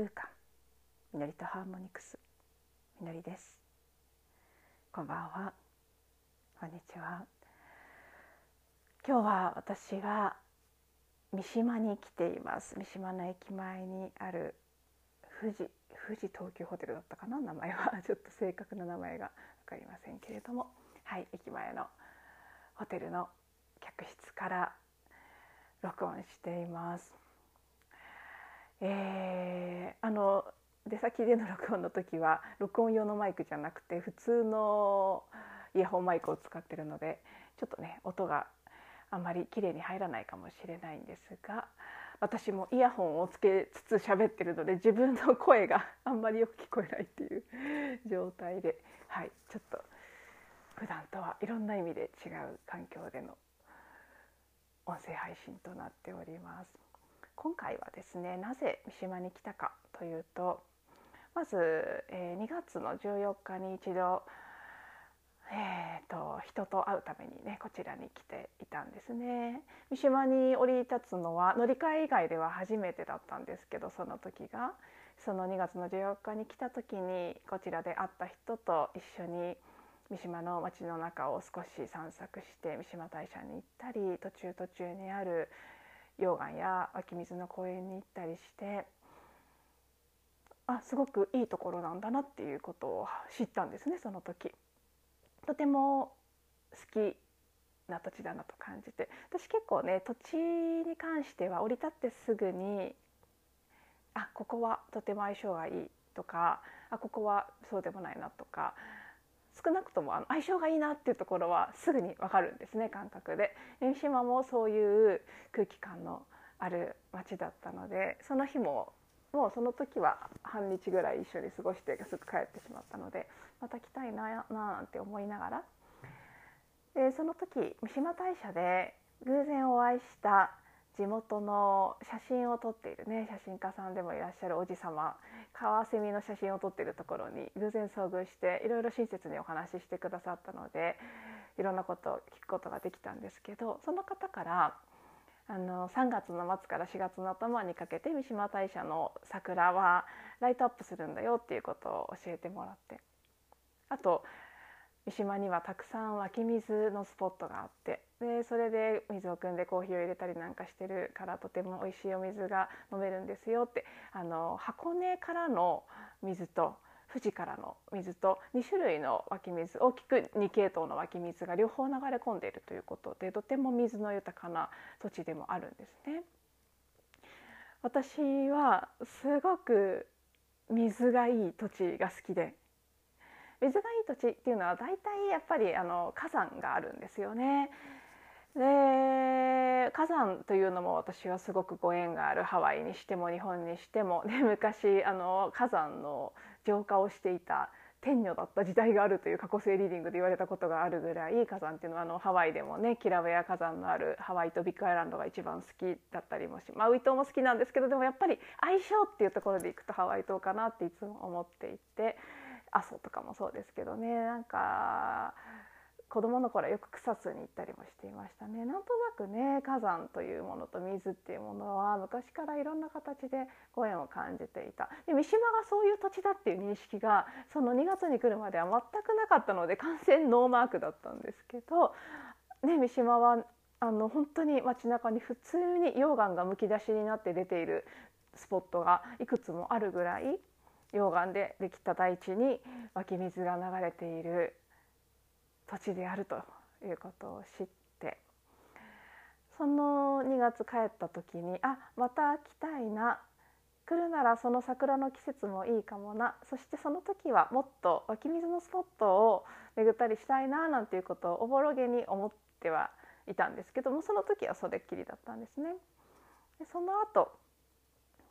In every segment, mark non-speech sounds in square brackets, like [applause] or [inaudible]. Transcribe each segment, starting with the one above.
空間みのりとハーモニクスみのりです。こんばんは。こんにちは。今日は私は三島に来ています。三島の駅前にある富士富士東急ホテルだったかな？名前は。[laughs] ちょっと正確な名前が分かりませんけれども。はい駅前のホテルの客室から録音しています。えー、あの出先での録音の時は録音用のマイクじゃなくて普通のイヤホンマイクを使ってるのでちょっとね音があんまり綺麗に入らないかもしれないんですが私もイヤホンをつけつつ喋ってるので自分の声が [laughs] あんまりよく聞こえないっていう [laughs] 状態ではいちょっと普段とはいろんな意味で違う環境での音声配信となっております。今回はですねなぜ三島に来たかというとまず、えー、2月の14日に一度、えーと、人と会うためにねこちらに来ていたんですね。三島に降り立つのは乗り換え以外では初めてだったんですけどその時がその2月の14日に来た時にこちらで会った人と一緒に三島の街の中を少し散策して三島大社に行ったり途中途中にある溶岩や湧き水の公園に行ったりしてあすごくいいところなんだなっていうことを知ったんですねその時。とても好きな土地だなと感じて私結構ね土地に関しては降り立ってすぐにあここはとても相性がいいとかあここはそうでもないなとか少なくともあの相性がいいなっていうところはすぐに分かるんですね感覚で。三島もそういう空気感のある街だったのでその日ももうその時は半日ぐらい一緒に過ごしてすぐ帰ってしまったのでまた来たいななんて思いながらでその時三島大社で偶然お会いした地元の写真を撮っているね写真家さんでもいらっしゃるおじ様カワセミの写真を撮っているところに偶然遭遇していろいろ親切にお話ししてくださったのでいろんなことを聞くことができたんですけどその方からあの3月の末から4月の頭にかけて三島大社の桜はライトアップするんだよっていうことを教えてもらってあと三島にはたくさん湧き水のスポットがあってでそれで水を汲んでコーヒーを入れたりなんかしてるからとても美味しいお水が飲めるんですよってあの箱根からの水と富士からの水と2種類の湧き水大きく2系統の湧き水が両方流れ込んでいるということでとても水の豊かな土地でもあるんですね。私はすごく水がいい土地が好きで水がいい土地っていうのは大体やっぱりあの火山があるんですよね。で火山というのも私はすごくご縁があるハワイにしても日本にしてもで昔あの火山の浄化をしていた天女だった時代があるという過去性リーディングで言われたことがあるぐらい火山っていうのはあのハワイでもねキラウェア火山のあるハワイとビッグアイランドが一番好きだったりもしマウイ島も好きなんですけどでもやっぱり相性っていうところでいくとハワイ島かなっていつも思っていて阿蘇とかもそうですけどね。なんか子供の頃よく草津に行ったりもしていましたね。なんとなくね火山というものと水っていうものは昔からいろんな形でご縁を感じていた。で三島がそういう土地だっていう認識がその2月に来るまでは全くなかったので完全ノーマークだったんですけど、ね、三島はあの本当に街中に普通に溶岩がむき出しになって出ているスポットがいくつもあるぐらい溶岩でできた大地に湧き水が流れている土地であるということを知ってその2月帰った時にあまた来たいな来るならその桜の季節もいいかもなそしてその時はもっと湧き水のスポットを巡ったりしたいななんていうことをおぼろげに思ってはいたんですけどもその時はそれっきりだったんですね。でその後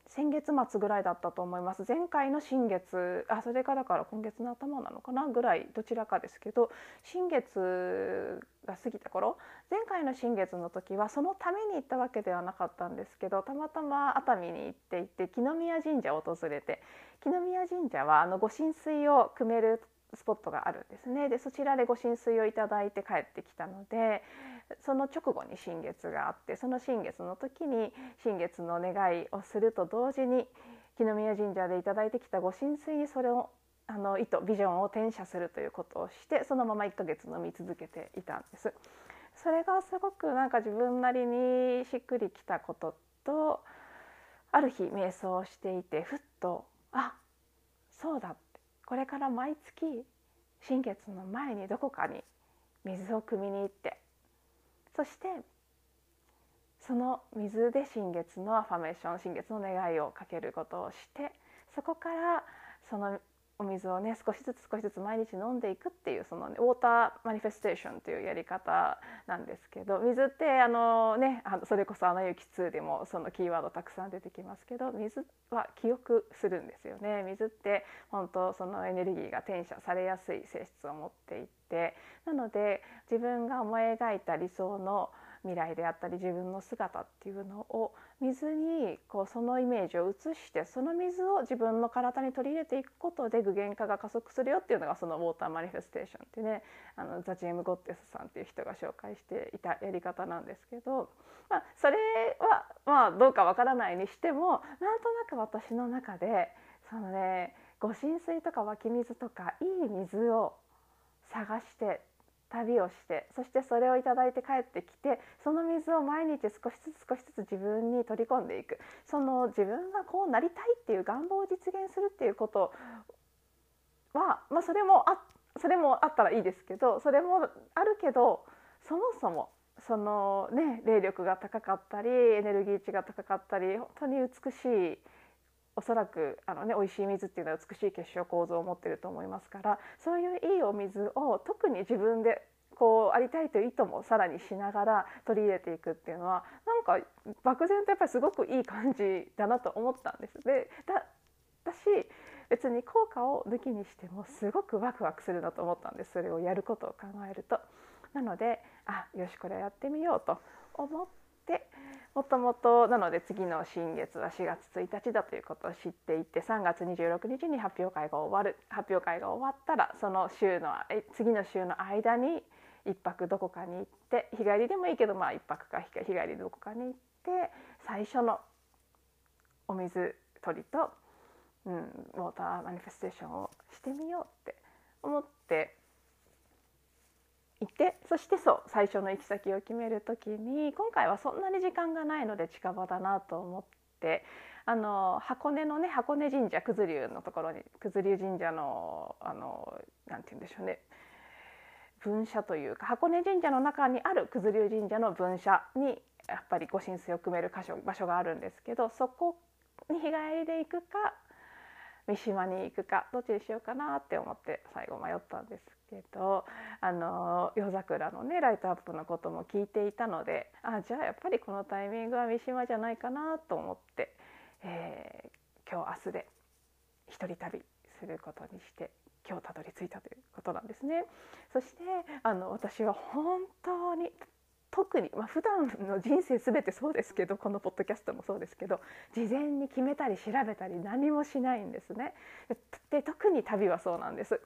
先月末ぐらいだったと思います。前回の新月あそれからから今月の頭なのかな？ぐらいどちらかですけど新月が過ぎた頃前回の新月の時はそのために行ったわけではなかったんですけどたまたま熱海に行っていて木宮神社を訪れて木宮神社はあのご神水を汲めるスポットがあるんですね。でそちらでご神水をいただいて帰ってきたのでその直後に新月があってその新月の時に新月の願いをすると同時に木宮神社でいただいてきたご神水にそれをあの意図ビジョンを転写するということをしてそのまま1ヶ月飲み続けていたんです。それがすごくなんか自分なりにしっくりきたこととある日瞑想をしていてふっとあそうだってこれから毎月新月の前にどこかに水を汲みに行ってそしてその水で新月のアファメーション新月の願いをかけることをしてそこからそのお水をね少しずつ少しずつ毎日飲んでいくっていうその、ね、ウォーターマニフェステーションというやり方なんですけど水ってあのねあのそれこそ「アナ雪2」でもそのキーワードたくさん出てきますけど水は記憶するんですよね。水って本当そのエネルギーが転写されやすい性質を持っていてなので自分が思い描いた理想の未来であったり自分の姿っていうのを水にこうそのイメージを移してその水を自分の体に取り入れていくことで具現化が加速するよっていうのがそのウォーターマニフェステーションってねあのザ・ジェーム・ゴッテスさんっていう人が紹介していたやり方なんですけど、まあ、それはまあどうかわからないにしてもなんとなく私の中でそのねご浸水とか湧き水とかいい水を探して旅をしてそしてそれを頂いて帰ってきてその水を毎日少しずつ少しずつ自分に取り込んでいく。その自分がこうなりたいっていう願望を実現するっていうことは、まあ、それもあそれもあったらいいですけどそれもあるけどそもそもそのね霊力が高かったりエネルギー値が高かったり本当に美しいおそらくあの、ね、美味しい水っていうのは美しい結晶構造を持ってると思いますからそういういいお水を特に自分でこうありたいという意図もさらにしながら取り入れていくっていうのはなんか漠然とやっぱりすごくいい感じだなと思ったんです。でだだし別に効果を抜きにしてもすごくワクワクするなと思ったんですそれをやることを考えると。なのであよしこれやってみようと思ってもともとなので次の新月は4月1日だということを知っていて3月26日に発表会が終わる。発表会が終わったらその週の次の週の間に1泊どこかに行って日帰りでもいいけどまあ1泊か日帰りどこかに行って最初のお水取りと、うん、ウォーターマニフェステーションをしてみようって思っていてそしてそう最初の行き先を決める時に今回はそんなに時間がないので近場だなと思ってあの箱根のね箱根神社九頭龍のところに九頭龍神社のあのなんて言うんでしょうね分社というか箱根神社の中にある九頭龍神社の分社にやっぱりご神水を組める箇所場所があるんですけどそこに日帰りで行くか三島に行くかどっちにしようかなって思って最後迷ったんですけどあの夜桜のねライトアップのことも聞いていたのであじゃあやっぱりこのタイミングは三島じゃないかなと思って、えー、今日明日で一人旅することにして今日たどり着いたということなんですね。そしてあの私は本当に特に、まあ、普段の人生全てそうですけどこのポッドキャストもそうですけど事前に決めたり調べたり何もしないんですね。で特に旅はそうなんです。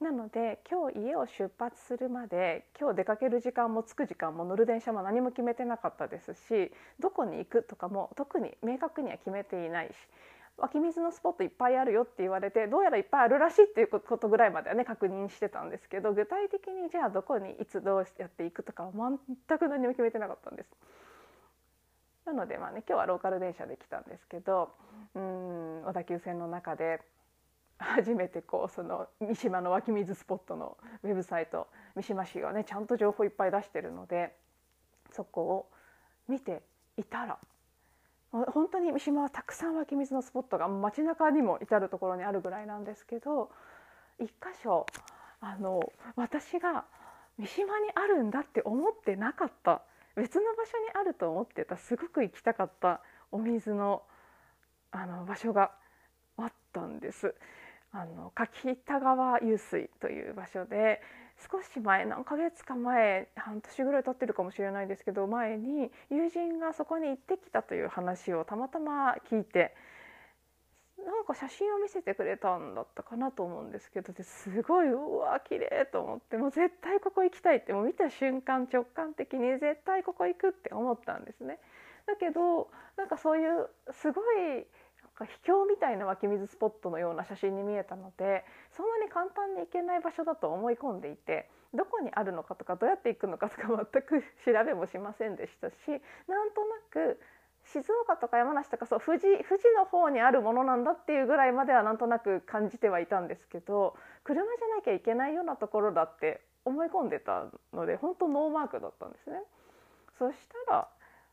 なので今日家を出発するまで今日出かける時間も着く時間も乗る電車も何も決めてなかったですしどこに行くとかも特に明確には決めていないし湧き水のスポットいっぱいあるよって言われてどうやらいっぱいあるらしいっていうことぐらいまではね確認してたんですけど具体的にじゃあどこにいつどうやっていくとかは全く何も決めてなかったんです。なのでまあね今日はローカル電車で来たんですけどうん小田急線の中で初めてこうその三島の湧き水スポットのウェブサイト三島市がねちゃんと情報いっぱい出してるのでそこを見ていたら本当に三島はたくさん湧き水のスポットが街中にも至る所にあるぐらいなんですけど一箇所あの私が三島にあるんだって思ってなかった別の場所にあると思ってたすごく行きたかったお水のあの場所があったんです。あの柿田川湧水という場所で少し前何ヶ月か前半年ぐらい経ってるかもしれないですけど前に友人がそこに行ってきたという話をたまたま聞いてなんか写真を見せてくれたんだったかなと思うんですけどですごいうわ綺麗と思ってもう絶対ここ行きたいってもう見た瞬間直感的に絶対ここ行くって思ったんですね。だけどなんかそういうすごい秘境みたいな湧き水スポットのような写真に見えたのでそんなに簡単に行けない場所だと思い込んでいてどこにあるのかとかどうやって行くのかとか全く調べもしませんでしたしなんとなく静岡とか山梨とかそう富士富士の方にあるものなんだっていうぐらいまではなんとなく感じてはいたんですけど車じゃなきゃいけないようなところだって思い込んでたので本当ノーマークだったんですね。そしたら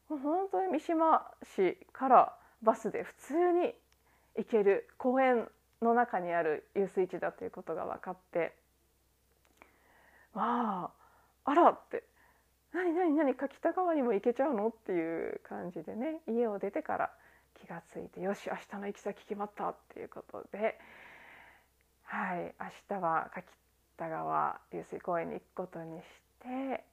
本当に三島市からバスで普通に行ける公園の中にある遊水地だということが分かってまああらって何何何か北側にも行けちゃうのっていう感じでね家を出てから気が付いてよし明日の行き先決まったっていうことではい明日は柿田川遊水公園に行くことにして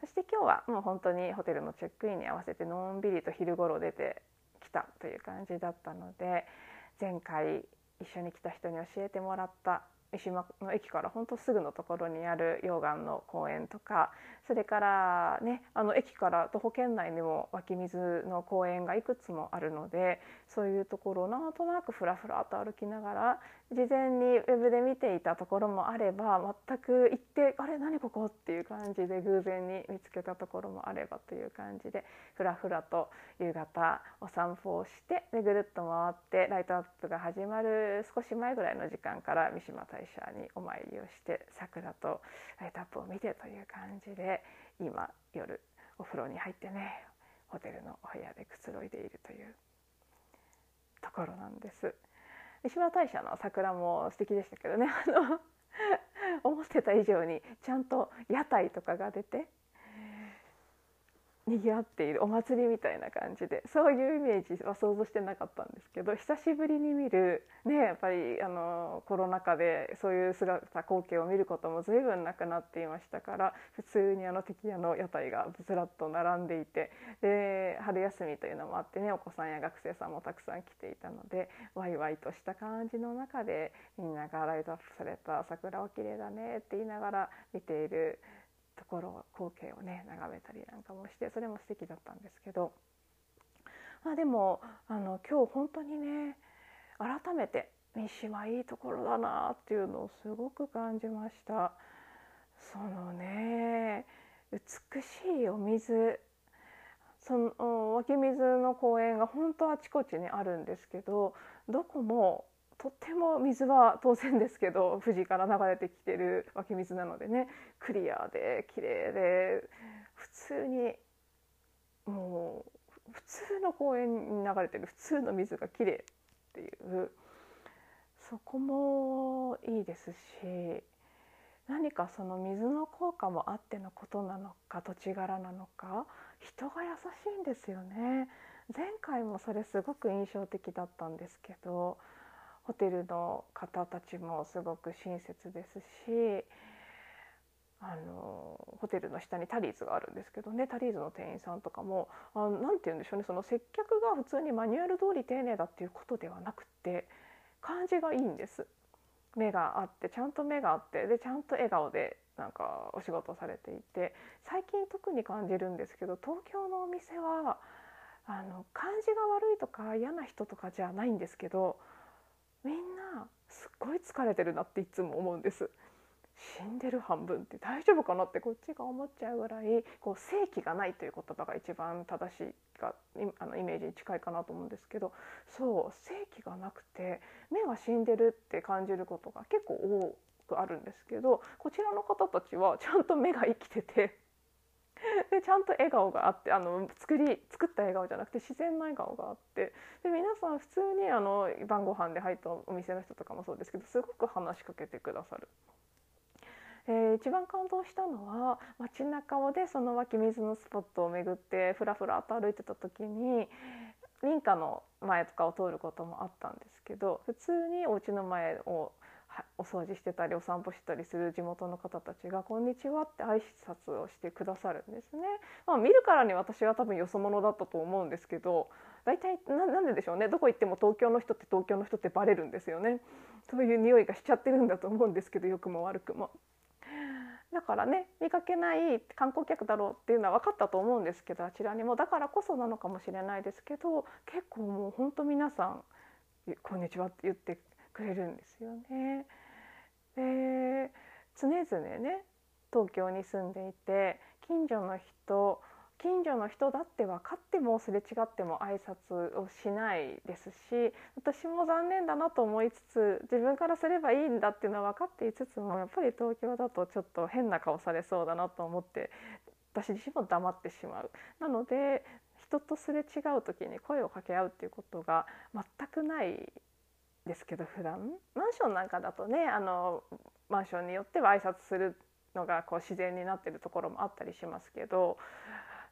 そして今日はもう本当にホテルのチェックインに合わせてのんびりと昼頃出てきたという感じだったので前回一緒に来た人に教えてもらった三島の駅から本当すぐのところにある溶岩の公園とかそれからねあの駅から徒歩圏内にも湧き水の公園がいくつもあるのでそういうところをなんとなくふらふらと歩きながら事前にウェブで見ていたところもあれば全く行ってあれ何ここっていう感じで偶然に見つけたところもあればという感じでふらふらと夕方お散歩をしてでぐるっと回ってライトアップが始まる少し前ぐらいの時間から三島大社にお参りをして桜とライトアップを見てという感じで今夜お風呂に入ってねホテルのお部屋でくつろいでいるというところなんです。三島大社の桜も素敵でしたけどねあの思ってた以上にちゃんと屋台とかが出て賑わっているお祭りみたいな感じでそういうイメージは想像してなかったんですけど久しぶりに見るねやっぱりあのコロナ禍でそういう姿光景を見ることも随分なくなっていましたから普通にあの敵屋の屋台がずらっと並んでいてで春休みというのもあってねお子さんや学生さんもたくさん来ていたのでワイワイとした感じの中でみんながライトアップされた桜は綺麗だねって言いながら見ている。ところ光景をね眺めたりなんかもしてそれも素敵だったんですけど、まあ、でもあの今日本当にね改めて三島いいところだなっていうのをすごく感じました。そのね美しいお水その湧き水の公園が本当あちこちにあるんですけどどこもとっても水は当然ですけど [laughs] 富士から流れてきてる湧き水なのでね。クリアで綺麗で普通にもう普通の公園に流れてる。普通の水が綺麗っていう。そこもいいですし何かその水の効果もあってのことなのか土地柄なのか人が優しいんですよね。前回もそれすごく印象的だったんですけどホテルの方たちもすごく親切ですしあのホテルの下にタリーズがあるんですけどねタリーズの店員さんとかも何て言うんでしょうねその接客が普通にマニュアル通り丁寧だっていうことではなくて感じがいいんです。目があってちゃんと目があってでちゃんと笑顔でなんかお仕事されていて最近特に感じるんですけど東京のお店はあの感じが悪いとか嫌な人とかじゃないんですけどみんなすっごい疲れてるなっていつも思うんです。死んでる半分って大丈夫かなってこっちが思っちゃうぐらいこう正気がないという言葉が一番正しいかあのイメージに近いかなと思うんですけどそう正気がなくて目が死んでるって感じることが結構多くあるんですけどこちらの方たちはちゃんと目が生きててでちゃんと笑顔があってあの作り作った笑顔じゃなくて自然な笑顔があってで皆さん普通にあの晩ご飯で入ったお店の人とかもそうですけどすごく話しかけてくださる。えー、一番感動したのは街中をでその湧き水のスポットを巡ってふらふらと歩いてた時に民家の前とかを通ることもあったんですけど普通にお家の前をお掃除してたりお散歩したりする地元の方たちが「こんにちは」って挨拶をしてくださるんですね。まあ、見るからに私は多分よそ者だったと思うんですけど大体ななんででしょうねどこ行っても東京の人って東京の人ってバレるんですよねそういう匂いがしちゃってるんだと思うんですけど良くも悪くも。だからね見かけない観光客だろうっていうのは分かったと思うんですけどあちらにもだからこそなのかもしれないですけど結構もうほんと皆さん「こんにちは」って言ってくれるんですよね。で常々ね東京に住んでいて近所の人近所の人だって分かってもすれ違っても挨拶をしないですし私も残念だなと思いつつ自分からすればいいんだっていうのは分かっていつつもやっぱり東京だとちょっと変な顔されそうだなと思って私自身も黙ってしまう。なので人とすれ違う時に声を掛け合うっていうことが全くないですけど普段？マンションなんかだとねあのマンションによっては挨拶するのがこう自然になってるところもあったりしますけど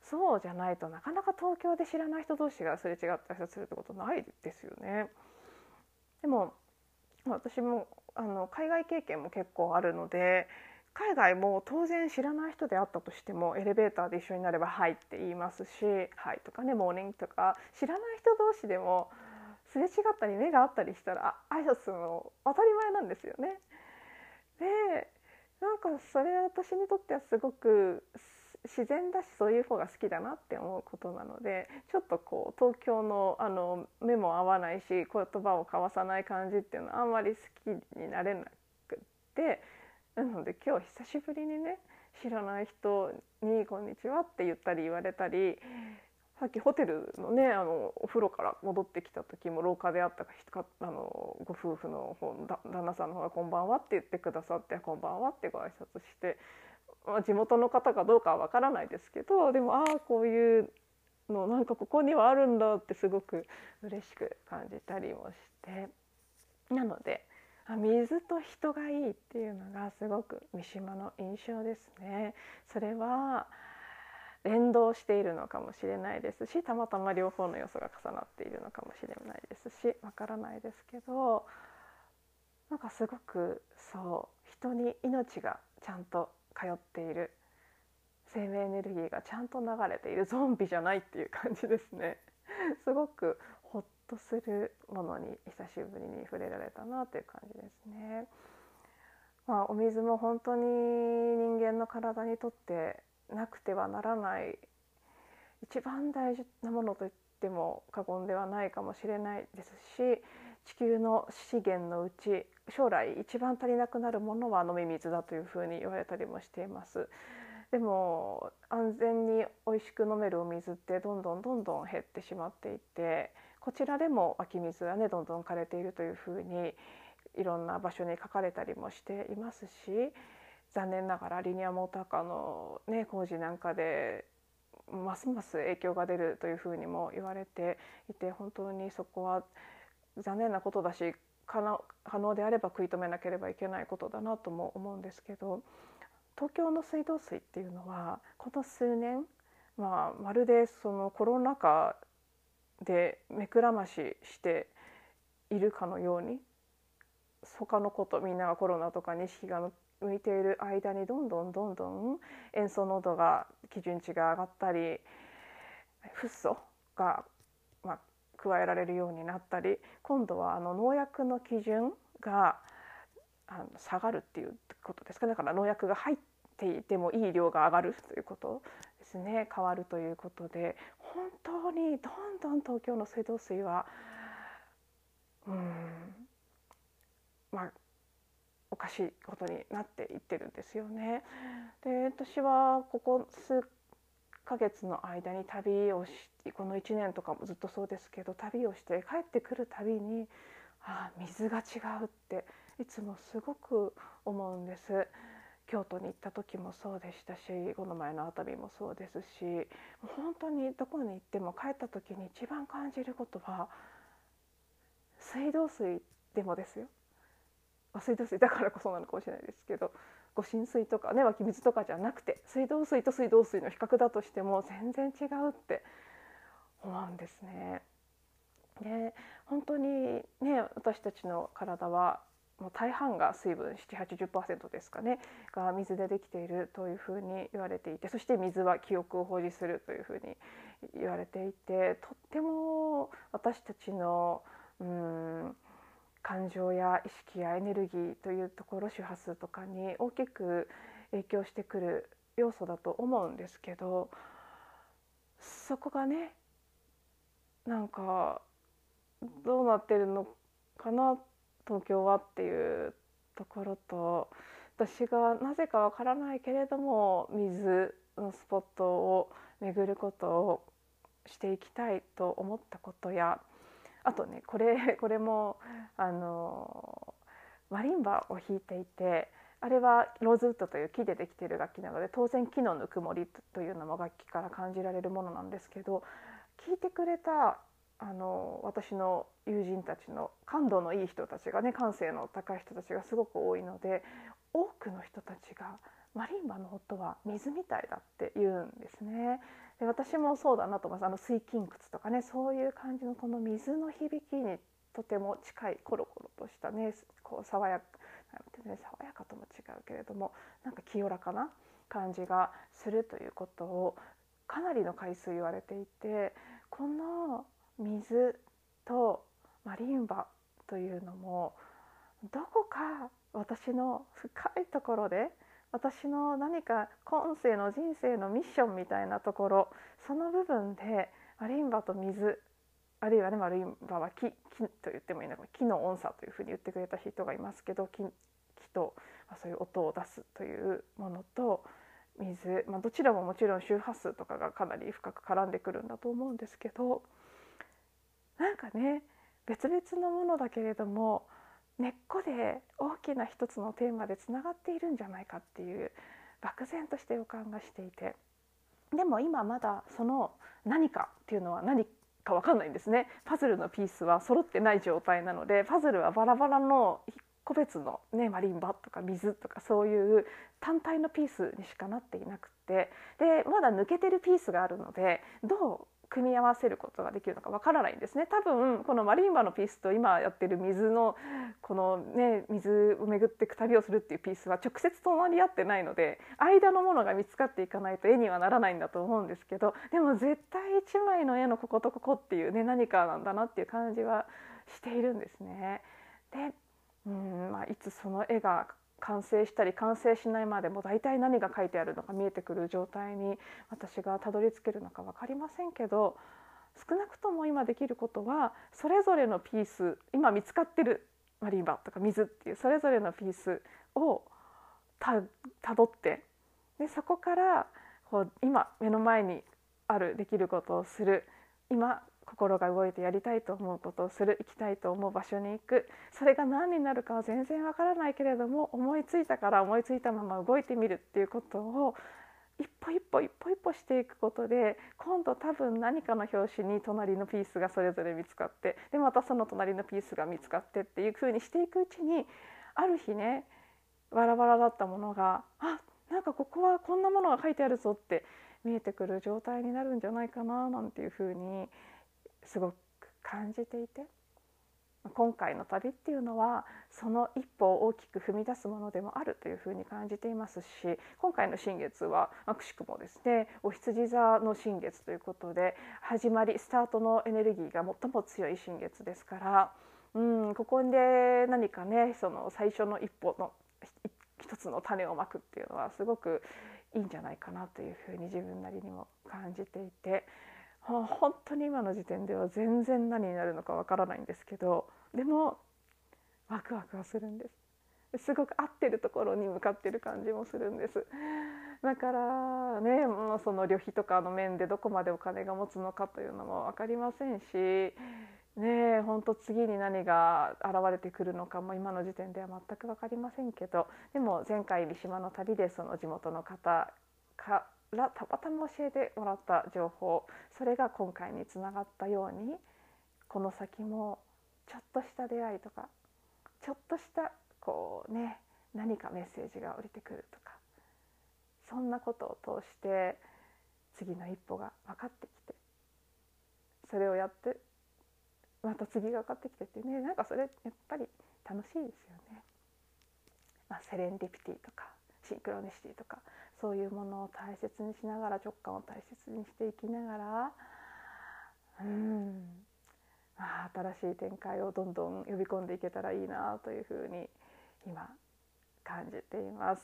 そうじゃないとなかなか東京で知らない人同士がすれ違って挨拶するってことないですよね。でも私もあの海外経験も結構あるので海外も当然知らない人であったとしてもエレベーターで一緒になれば「はい」って言いますし「はい」とかね「モーニング」とか知らない人同士でもすれ違ったり目があったりしたら挨拶するの当たり前なんですよね。でなんかそれは私にとってはすごく自然だしそういう方が好きだなって思うことなのでちょっとこう東京のあの目も合わないし言葉を交わさない感じっていうのはあんまり好きになれなくってなので今日久しぶりにね知らない人に「こんにちは」って言ったり言われたりさっきホテルのねあのお風呂から戻ってきた時も廊下であったかあのご夫婦の方旦那さんの方が「こんばんは」って言ってくださって「こんばんは」ってご挨拶してまあ、地元の方かどうかはわからないですけどでもああこういうのなんかここにはあるんだってすごく嬉しく感じたりもしてなので水と人がいいっていうのがすごく三島の印象ですね。それは連動しているのかもしれないですしたまたま両方の要素が重なっているのかもしれないですしわからないですけどなんかすごくそう人に命がちゃんと通っている生命エネルギーがちゃんと流れているゾンビじゃないっていう感じですねすごくほっとするものに久しぶりに触れられたなという感じですね。まあ、お水も本当に人間の体にとってなくてはならない一番大事なものと言っても過言ではないかもしれないですし地球の資源のうち将来一番足りなくなるものは飲み水だというふうに言われたりもしています。でも安全に美味しく飲めるお水ってどんどんどんどん減ってしまっていてこちらでも湧き水がねどんどん枯れているというふうにいろんな場所に書かれたりもしていますし残念ながらリニアモーターカーの、ね、工事なんかでますます影響が出るというふうにも言われていて本当にそこは残念なことだし可能であれば食い止めなければいけないことだなとも思うんですけど東京の水道水っていうのはこの数年、まあ、まるでそのコロナ禍で目くらまししているかのように他のことみんながコロナとかに意識が向いている間にどんどんどんどん塩素濃度が基準値が上がったりフッ素がまあ加えられるようになったり今度はあの農薬の基準があの下がるっていうことですかだから農薬が入っていてもいい量が上がるということですね。変わるということで本当にどんどん東京の水道水はうんまあおかしいことになっていってるんですよね。で私はここ数ヶ月の間に旅をしこの1年とかもずっとそうですけど旅をして帰ってくるたびにああ水が違うっていつもすごく思うんです。京都に行った時もそうでしたしこの前の熱海もそうですし本当にどこに行っても帰った時に一番感じることは水道水でもですよ水道水だからこそなのかもしれないですけどご浸水とかね湧き水とかじゃなくて水道水と水道水の比較だとしても全然違うって思うんですね。で本当にね私たちの体はもう大半が水分780%ですかねが水でできているというふうに言われていてそして水は記憶を保持するというふうに言われていてとっても私たちのうん感情や意識やエネルギーというところ周波数とかに大きく影響してくる要素だと思うんですけどそこがねなんかどうなってるのかな東京はっていうところと私がなぜかわからないけれども水のスポットを巡ることをしていきたいと思ったことやあとねこれ [laughs] これもあのマリンバを弾いていてあれはローズウッドという木でできている楽器なので当然木のぬくもりというのも楽器から感じられるものなんですけど聞いてくれたあの私の友人たちの感度のいい人たちがね感性の高い人たちがすごく多いので多くの人たちがマリンバの音は水みたいだって言うんですね。で私もそうだなと思います。あの水筋窟とかねそういう感じのこの水の響きにとても近いコロコロとしたねこう爽やかね爽やかとも違うけれどもなんか清らかな感じがするということをかなりの回数言われていてこの水とマリンバというのもどこか私の深いところで私の何か今世の人生のミッションみたいなところその部分でマリンバと水あるいはねマリンバは木木と言ってもいいのか木の音差というふうに言ってくれた人がいますけど木木と、まあ、そういう音を出すというものと水、まあ、どちらももちろん周波数とかがかなり深く絡んでくるんだと思うんですけどなんかね別々のものだけれども根っこで大きな一つのテーマでつながっているんじゃないかっていう漠然とした予感がしていて。でも今まだその何かっていうのは何か分かんないんですね。パズルのピースは揃ってない状態なのでパズルはバラバラの個別の、ね、マリンバとか水とかそういう単体のピースにしかなっていなくって。でまだ抜けてるピースがあるのでどう組み合わせることができるのかわからないんですね多分このマリンバのピースと今やってる水のこのね水を巡っていく旅をするっていうピースは直接隣り合ってないので間のものが見つかっていかないと絵にはならないんだと思うんですけどでも絶対1枚の絵のこことここっていうね何かなんだなっていう感じはしているんですね。でうん、まあ、いつその絵が完成したり完成しないまでも大体何が書いてあるのか見えてくる状態に私がたどり着けるのか分かりませんけど少なくとも今できることはそれぞれのピース今見つかってるマリンバとか水っていうそれぞれのピースをたどってでそこからこう今目の前にあるできることをする。今心が動いてやりたいと思うことをする行きたいと思う場所に行く。それが何になるかは全然わからないけれども思いついたから思いついたまま動いてみるっていうことを一歩一歩一歩一歩していくことで今度多分何かの拍子に隣のピースがそれぞれ見つかってでまたその隣のピースが見つかってっていう風にしていくうちにある日ねバラバラだったものがあなんかここはこんなものが書いてあるぞって見えてくる状態になるんじゃないかななんていう風にすごく感じていて今回の旅っていうのはその一歩を大きく踏み出すものでもあるというふうに感じていますし今回の新月はくしくもですねお羊座の新月ということで始まりスタートのエネルギーが最も強い新月ですからうんここで何かねその最初の一歩の一つの種をまくっていうのはすごくいいんじゃないかなというふうに自分なりにも感じていて本当に今の時点では全然何になるのかわからないんですけどでもワクワクはするんです。すごく合ってるところに向かってる感じもするんです。だからねもうその旅費とかの面でどこまでお金が持つのかというのも分かりませんしねえ本当次に何が現れてくるのかも今の時点では全く分かりませんけどでも前回三島の旅でその地元の方からたまたま教えてもらった情報それが今回につながったようにこの先もちょっとした出会いとかちょっとしたこうね何かメッセージが降りてくるとかそんなことを通して次の一歩が分かってきてそれをやってまた次が分かってきてってねなんかそれやっぱり楽しいですよね。まあ、セレンディピティとかシンクロニシティとかそういうものを大切にしながら直感を大切にしていきながらうん。あ新しい展開をどんどん呼び込んでいけたらいいなというふうに今感じています。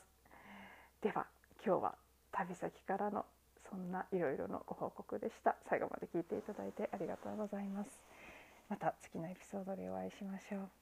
では今日は旅先からのそんないろいろのご報告でした。最後まで聞いていただいてありがとうございます。また次のエピソードでお会いしましょう。